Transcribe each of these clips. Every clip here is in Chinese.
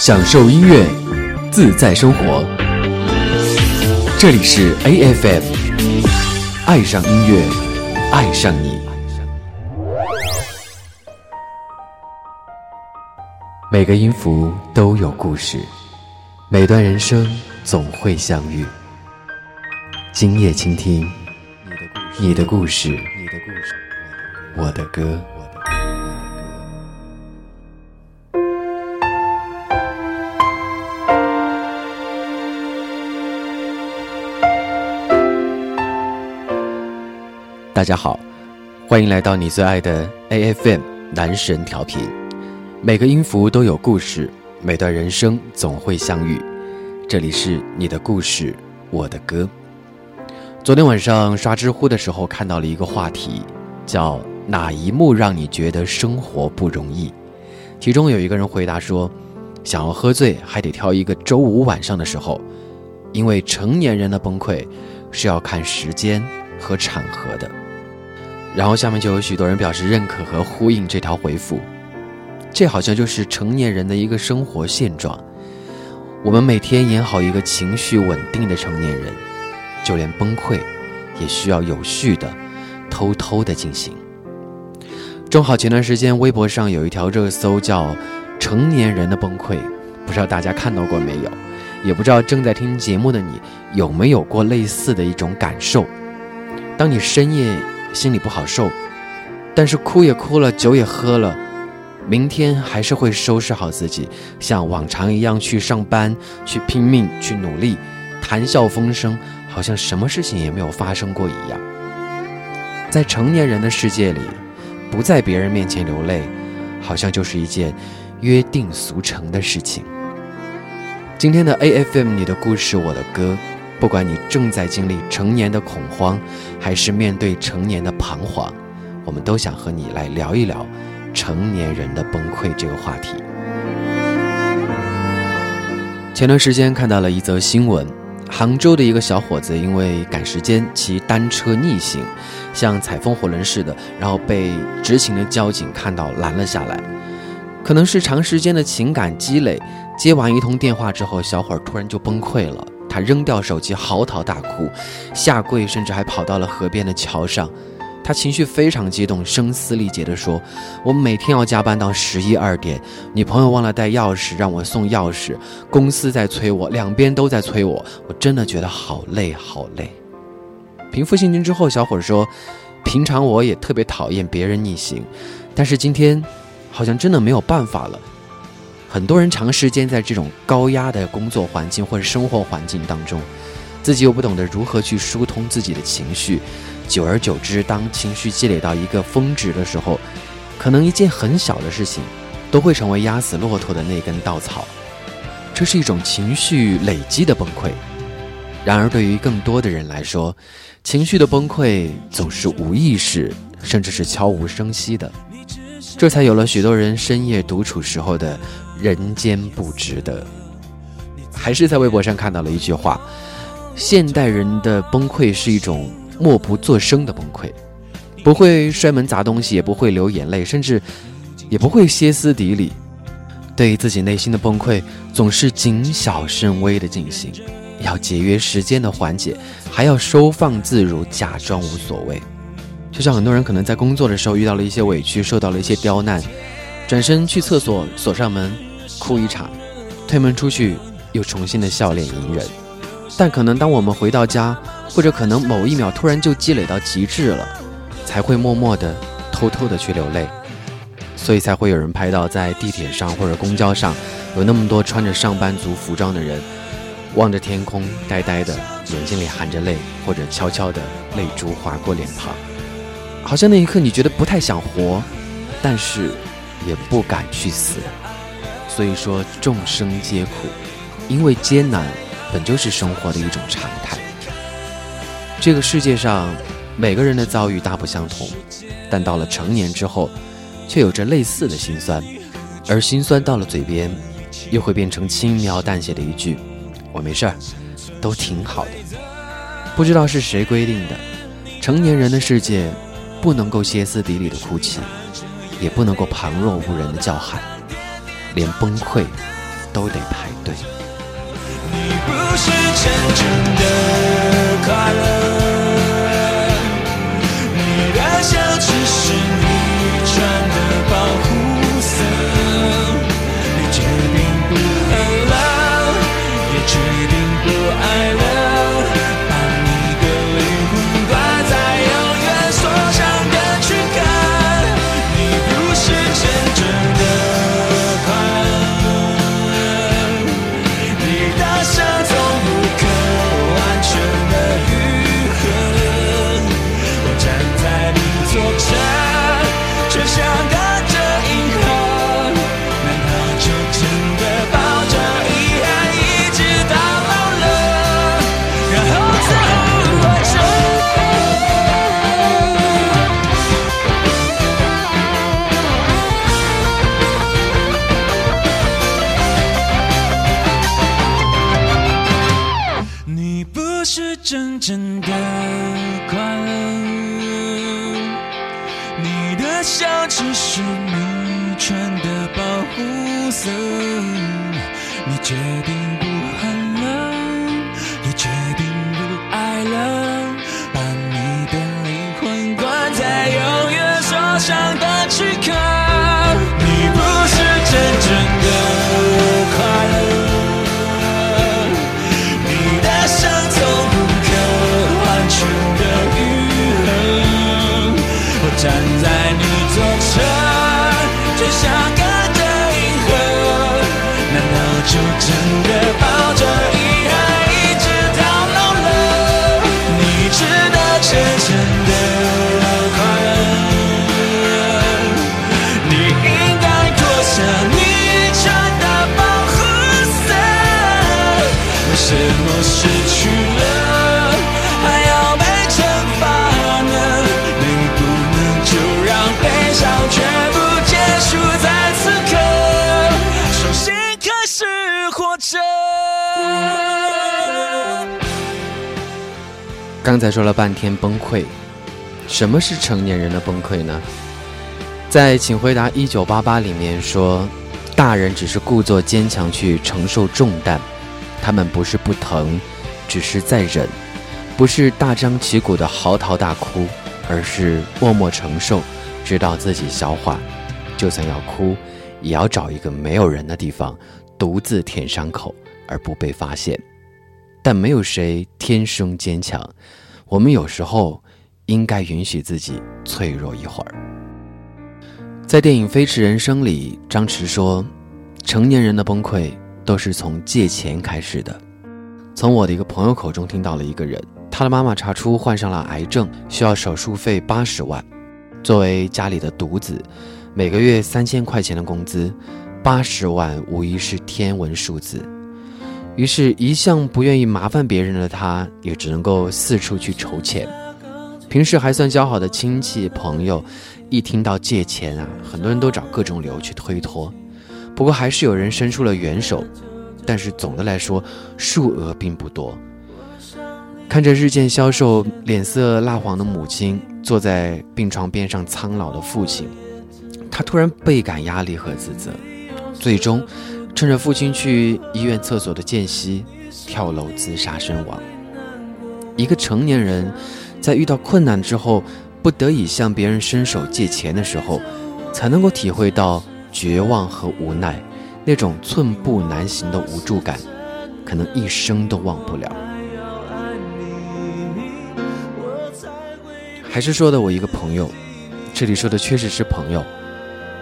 享受音乐，自在生活。这里是 A F M，爱上音乐，爱上你。每个音符都有故事，每段人生总会相遇。今夜倾听你的故事你的故事，我的歌。大家好，欢迎来到你最爱的 A F M 男神调频。每个音符都有故事，每段人生总会相遇。这里是你的故事，我的歌。昨天晚上刷知乎的时候，看到了一个话题，叫“哪一幕让你觉得生活不容易？”其中有一个人回答说：“想要喝醉，还得挑一个周五晚上的时候，因为成年人的崩溃是要看时间和场合的。”然后下面就有许多人表示认可和呼应这条回复，这好像就是成年人的一个生活现状。我们每天演好一个情绪稳定的成年人，就连崩溃，也需要有序的、偷偷的进行。正好前段时间微博上有一条热搜叫“成年人的崩溃”，不知道大家看到过没有？也不知道正在听节目的你有没有过类似的一种感受？当你深夜。心里不好受，但是哭也哭了，酒也喝了，明天还是会收拾好自己，像往常一样去上班，去拼命，去努力，谈笑风生，好像什么事情也没有发生过一样。在成年人的世界里，不在别人面前流泪，好像就是一件约定俗成的事情。今天的 A F M，你的故事，我的歌。不管你正在经历成年的恐慌，还是面对成年的彷徨，我们都想和你来聊一聊成年人的崩溃这个话题。前段时间看到了一则新闻，杭州的一个小伙子因为赶时间骑单车逆行，像踩风火轮似的，然后被执勤的交警看到拦了下来。可能是长时间的情感积累，接完一通电话之后，小伙突然就崩溃了。他扔掉手机，嚎啕大哭，下跪，甚至还跑到了河边的桥上。他情绪非常激动，声嘶力竭地说：“我每天要加班到十一二点，女朋友忘了带钥匙，让我送钥匙。公司在催我，两边都在催我，我真的觉得好累，好累。”平复心情之后，小伙说：“平常我也特别讨厌别人逆行，但是今天，好像真的没有办法了。”很多人长时间在这种高压的工作环境或者生活环境当中，自己又不懂得如何去疏通自己的情绪，久而久之，当情绪积累到一个峰值的时候，可能一件很小的事情，都会成为压死骆驼的那根稻草。这是一种情绪累积的崩溃。然而，对于更多的人来说，情绪的崩溃总是无意识，甚至是悄无声息的。这才有了许多人深夜独处时候的。人间不值得，还是在微博上看到了一句话：现代人的崩溃是一种默不作声的崩溃，不会摔门砸东西，也不会流眼泪，甚至也不会歇斯底里。对自己内心的崩溃，总是谨小慎微的进行，要节约时间的缓解，还要收放自如，假装无所谓。就像很多人可能在工作的时候遇到了一些委屈，受到了一些刁难，转身去厕所锁上门。哭一场，推门出去，又重新的笑脸迎人。但可能当我们回到家，或者可能某一秒突然就积累到极致了，才会默默的、偷偷的去流泪。所以才会有人拍到在地铁上或者公交上，有那么多穿着上班族服装的人，望着天空，呆呆的，眼睛里含着泪，或者悄悄的泪珠划过脸庞，好像那一刻你觉得不太想活，但是也不敢去死。所以说，众生皆苦，因为艰难本就是生活的一种常态。这个世界上，每个人的遭遇大不相同，但到了成年之后，却有着类似的心酸，而心酸到了嘴边，又会变成轻描淡写的一句：“我没事儿，都挺好的。”不知道是谁规定的，成年人的世界，不能够歇斯底里的哭泣，也不能够旁若无人的叫喊。连崩溃都得排队。你不是真正的快乐，你的笑只是你刚才说了半天崩溃，什么是成年人的崩溃呢？在《请回答一九八八》里面说，大人只是故作坚强去承受重担，他们不是不疼，只是在忍，不是大张旗鼓的嚎啕大哭，而是默默承受，直到自己消化。就算要哭，也要找一个没有人的地方，独自舔伤口，而不被发现。但没有谁天生坚强，我们有时候应该允许自己脆弱一会儿。在电影《飞驰人生》里，张弛说：“成年人的崩溃都是从借钱开始的。”从我的一个朋友口中听到了一个人，他的妈妈查出患上了癌症，需要手术费八十万。作为家里的独子，每个月三千块钱的工资，八十万无疑是天文数字。于是，一向不愿意麻烦别人的他，也只能够四处去筹钱。平时还算交好的亲戚朋友，一听到借钱啊，很多人都找各种理由去推脱。不过，还是有人伸出了援手，但是总的来说，数额并不多。看着日渐消瘦、脸色蜡黄的母亲，坐在病床边上苍老的父亲，他突然倍感压力和自责，最终。趁着父亲去医院厕所的间隙，跳楼自杀身亡。一个成年人，在遇到困难之后，不得已向别人伸手借钱的时候，才能够体会到绝望和无奈，那种寸步难行的无助感，可能一生都忘不了。还是说的我一个朋友，这里说的确实是朋友。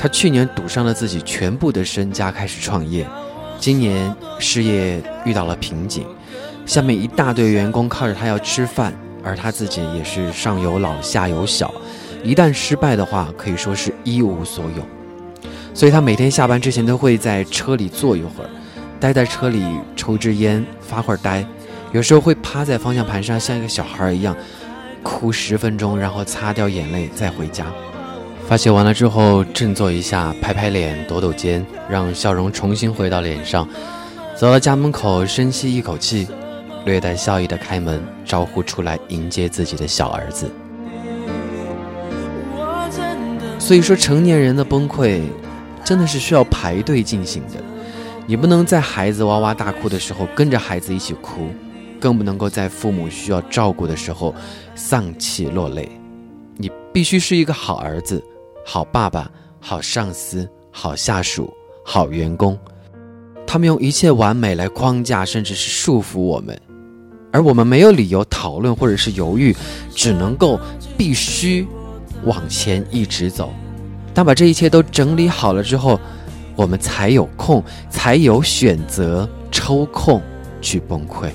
他去年赌上了自己全部的身家开始创业，今年事业遇到了瓶颈，下面一大堆员工靠着他要吃饭，而他自己也是上有老下有小，一旦失败的话，可以说是一无所有。所以他每天下班之前都会在车里坐一会儿，待在车里抽支烟发会儿呆，有时候会趴在方向盘上像一个小孩一样哭十分钟，然后擦掉眼泪再回家。发泄完了之后，振作一下，拍拍脸，抖抖肩，让笑容重新回到脸上。走到家门口，深吸一口气，略带笑意的开门，招呼出来迎接自己的小儿子。所以说，成年人的崩溃，真的是需要排队进行的。你不能在孩子哇哇大哭的时候跟着孩子一起哭，更不能够在父母需要照顾的时候丧气落泪。你必须是一个好儿子、好爸爸、好上司、好下属、好员工。他们用一切完美来框架，甚至是束缚我们，而我们没有理由讨论或者是犹豫，只能够必须往前一直走。当把这一切都整理好了之后。我们才有空，才有选择抽空去崩溃。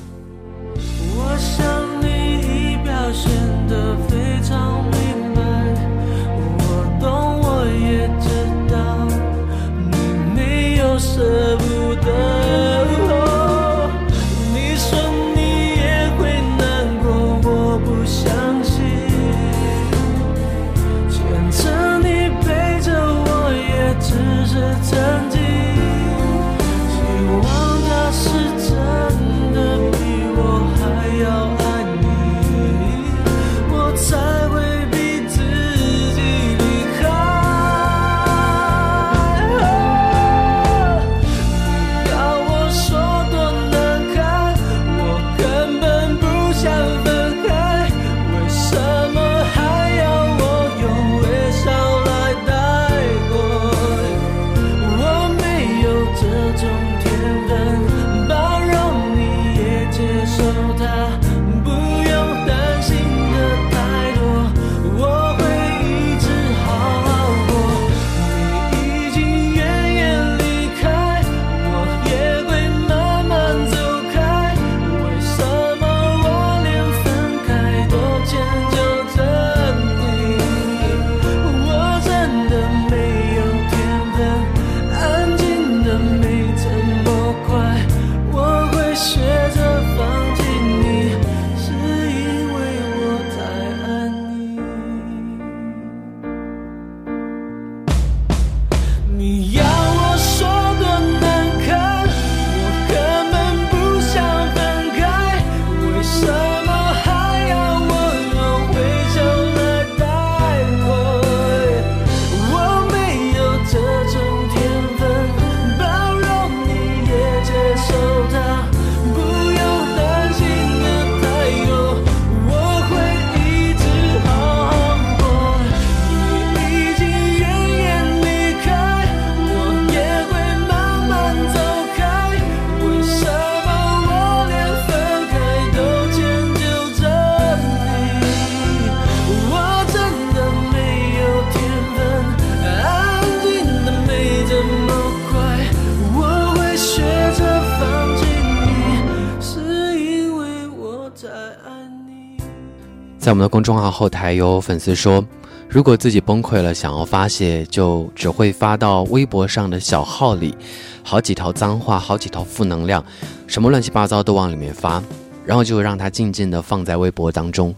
在我们的公众号后台有粉丝说，如果自己崩溃了，想要发泄，就只会发到微博上的小号里，好几条脏话，好几条负能量，什么乱七八糟都往里面发，然后就让它静静的放在微博当中，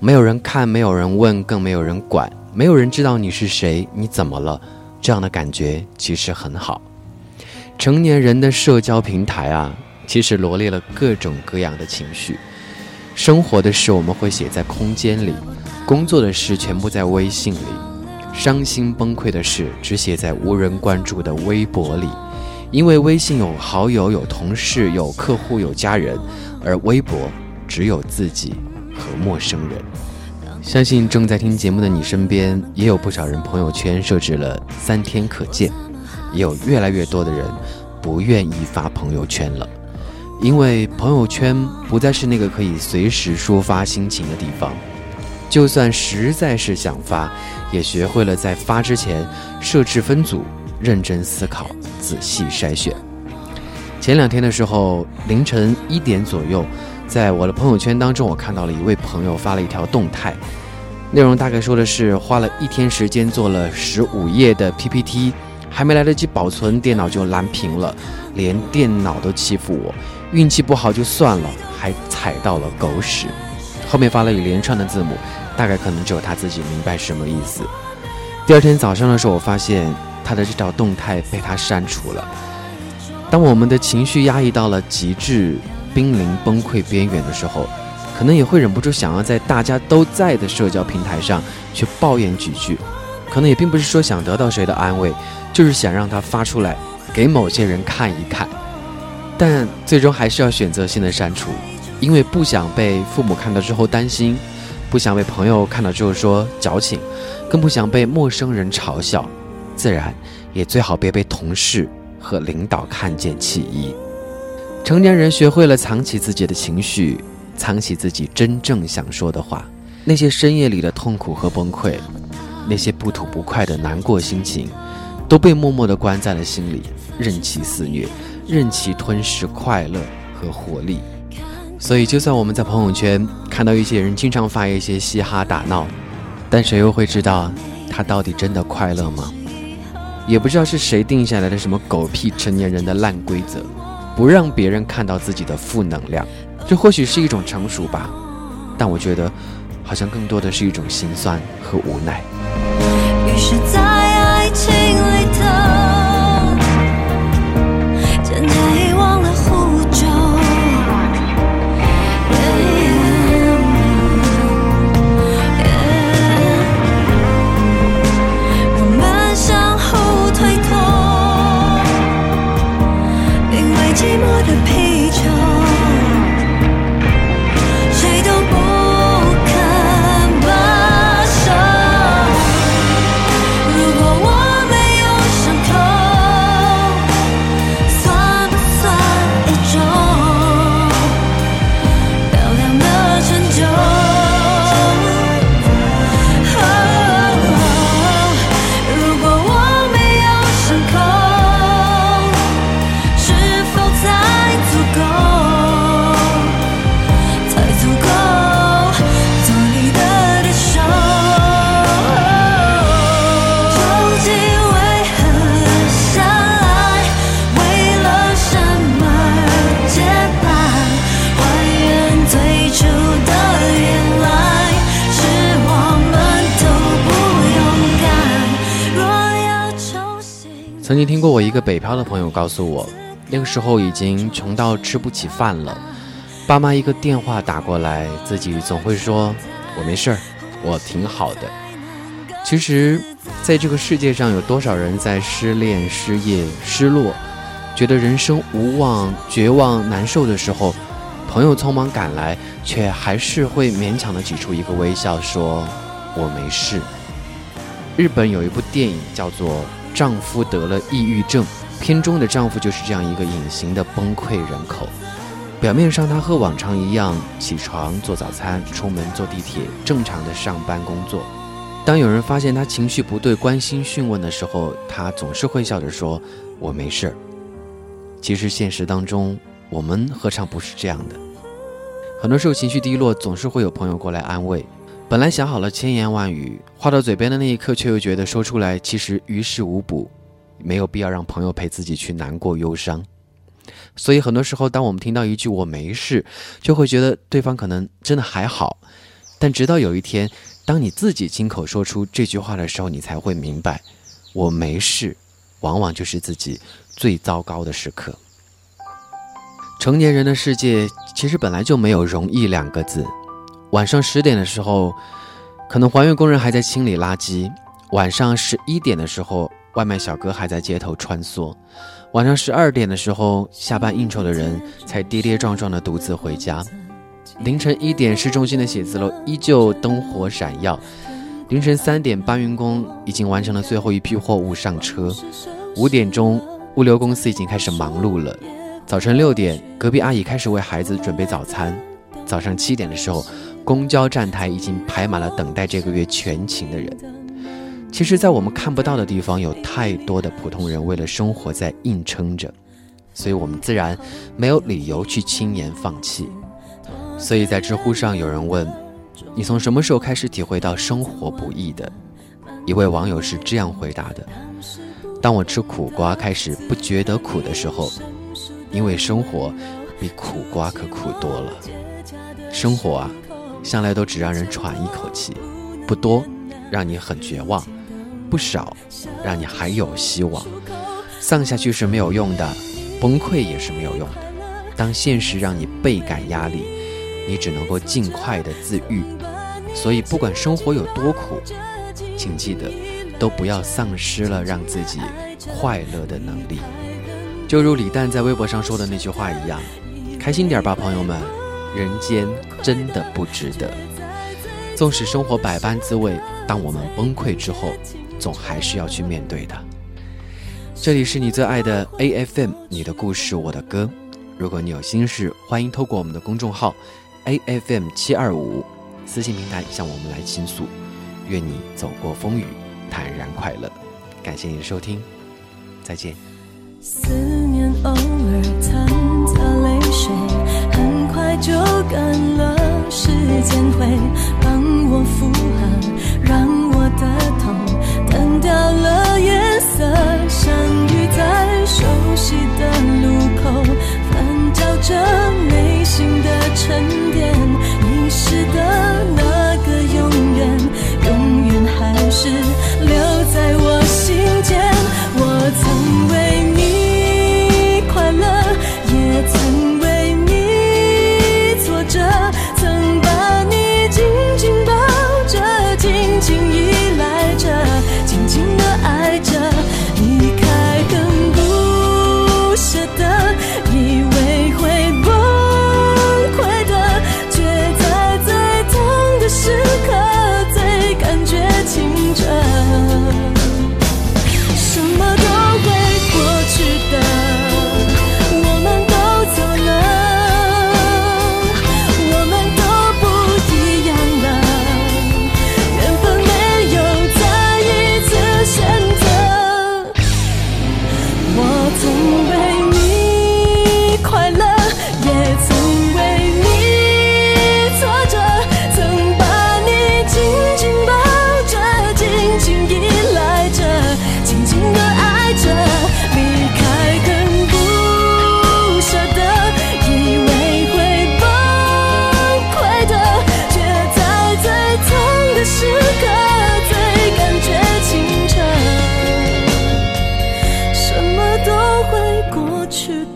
没有人看，没有人问，更没有人管，没有人知道你是谁，你怎么了，这样的感觉其实很好。成年人的社交平台啊，其实罗列了各种各样的情绪。生活的事我们会写在空间里，工作的事全部在微信里，伤心崩溃的事只写在无人关注的微博里。因为微信有好友、有同事、有客户、有家人，而微博只有自己和陌生人。相信正在听节目的你身边也有不少人朋友圈设置了三天可见，也有越来越多的人不愿意发朋友圈了。因为朋友圈不再是那个可以随时抒发心情的地方，就算实在是想发，也学会了在发之前设置分组，认真思考，仔细筛选。前两天的时候，凌晨一点左右，在我的朋友圈当中，我看到了一位朋友发了一条动态，内容大概说的是花了一天时间做了十五页的 PPT，还没来得及保存，电脑就蓝屏了，连电脑都欺负我。运气不好就算了，还踩到了狗屎。后面发了一连串的字母，大概可能只有他自己明白什么意思。第二天早上的时候，我发现他的这条动态被他删除了。当我们的情绪压抑到了极致、濒临崩溃边缘的时候，可能也会忍不住想要在大家都在的社交平台上去抱怨几句。可能也并不是说想得到谁的安慰，就是想让他发出来，给某些人看一看，但最终还是要选择性的删除，因为不想被父母看到之后担心，不想被朋友看到之后说矫情，更不想被陌生人嘲笑，自然也最好别被同事和领导看见起疑。成年人学会了藏起自己的情绪，藏起自己真正想说的话。那些深夜里的痛苦和崩溃，那些不吐不快的难过心情，都被默默地关在了心里，任其肆虐，任其吞噬快乐和活力。所以，就算我们在朋友圈看到一些人经常发一些嘻哈打闹，但谁又会知道他到底真的快乐吗？也不知道是谁定下来的什么狗屁成年人的烂规则。不让别人看到自己的负能量，这或许是一种成熟吧，但我觉得，好像更多的是一种心酸和无奈。于是，在曾经听过我一个北漂的朋友告诉我，那个时候已经穷到吃不起饭了，爸妈一个电话打过来，自己总会说“我没事儿，我挺好的”。其实，在这个世界上，有多少人在失恋、失业、失落，觉得人生无望、绝望、难受的时候，朋友匆忙赶来，却还是会勉强的挤出一个微笑，说“我没事”。日本有一部电影叫做《丈夫得了抑郁症》，片中的丈夫就是这样一个隐形的崩溃人口。表面上他和往常一样起床做早餐、出门坐地铁，正常的上班工作。当有人发现他情绪不对、关心询问的时候，他总是会笑着说：“我没事儿。”其实现实当中，我们何尝不是这样的？很多时候情绪低落，总是会有朋友过来安慰。本来想好了千言万语，话到嘴边的那一刻，却又觉得说出来其实于事无补，没有必要让朋友陪自己去难过忧伤。所以很多时候，当我们听到一句“我没事”，就会觉得对方可能真的还好。但直到有一天，当你自己亲口说出这句话的时候，你才会明白，我没事，往往就是自己最糟糕的时刻。成年人的世界其实本来就没有容易两个字。晚上十点的时候，可能环卫工人还在清理垃圾；晚上十一点的时候，外卖小哥还在街头穿梭；晚上十二点的时候，下班应酬的人才跌跌撞撞的独自回家。凌晨一点，市中心的写字楼依旧灯火闪耀；凌晨三点，搬运工已经完成了最后一批货物上车；五点钟，物流公司已经开始忙碌了；早晨六点，隔壁阿姨开始为孩子准备早餐；早上七点的时候，公交站台已经排满了等待这个月全勤的人。其实，在我们看不到的地方，有太多的普通人为了生活在硬撑着，所以我们自然没有理由去轻言放弃。所以在知乎上有人问：“你从什么时候开始体会到生活不易的？”一位网友是这样回答的：“当我吃苦瓜开始不觉得苦的时候，因为生活比苦瓜可苦多了。生活啊，向来都只让人喘一口气不多让你很绝望不少让你还有希望。丧下去是没有用的崩溃也是没有用的。当现实让你倍感压力你只能够尽快的自愈。所以不管生活有多苦请记得都不要丧失了让自己快乐的能力。就如李诞在微博上说的那句话一样开心点吧朋友们。人间真的不值得。纵使生活百般滋味当我们崩溃之后总还是要去面对的。这里是你最爱的 afm 你的故事我的歌。如果你有心事欢迎透过我们的公众号 afm 七二五私信平台向我们来倾诉愿你走过风雨坦然快乐。感谢你的收听再见。思念偶尔感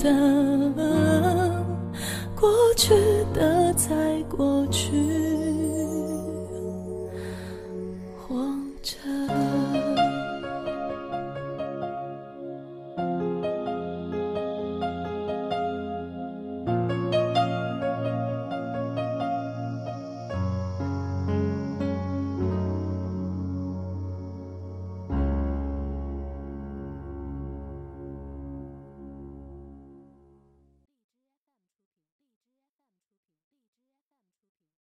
的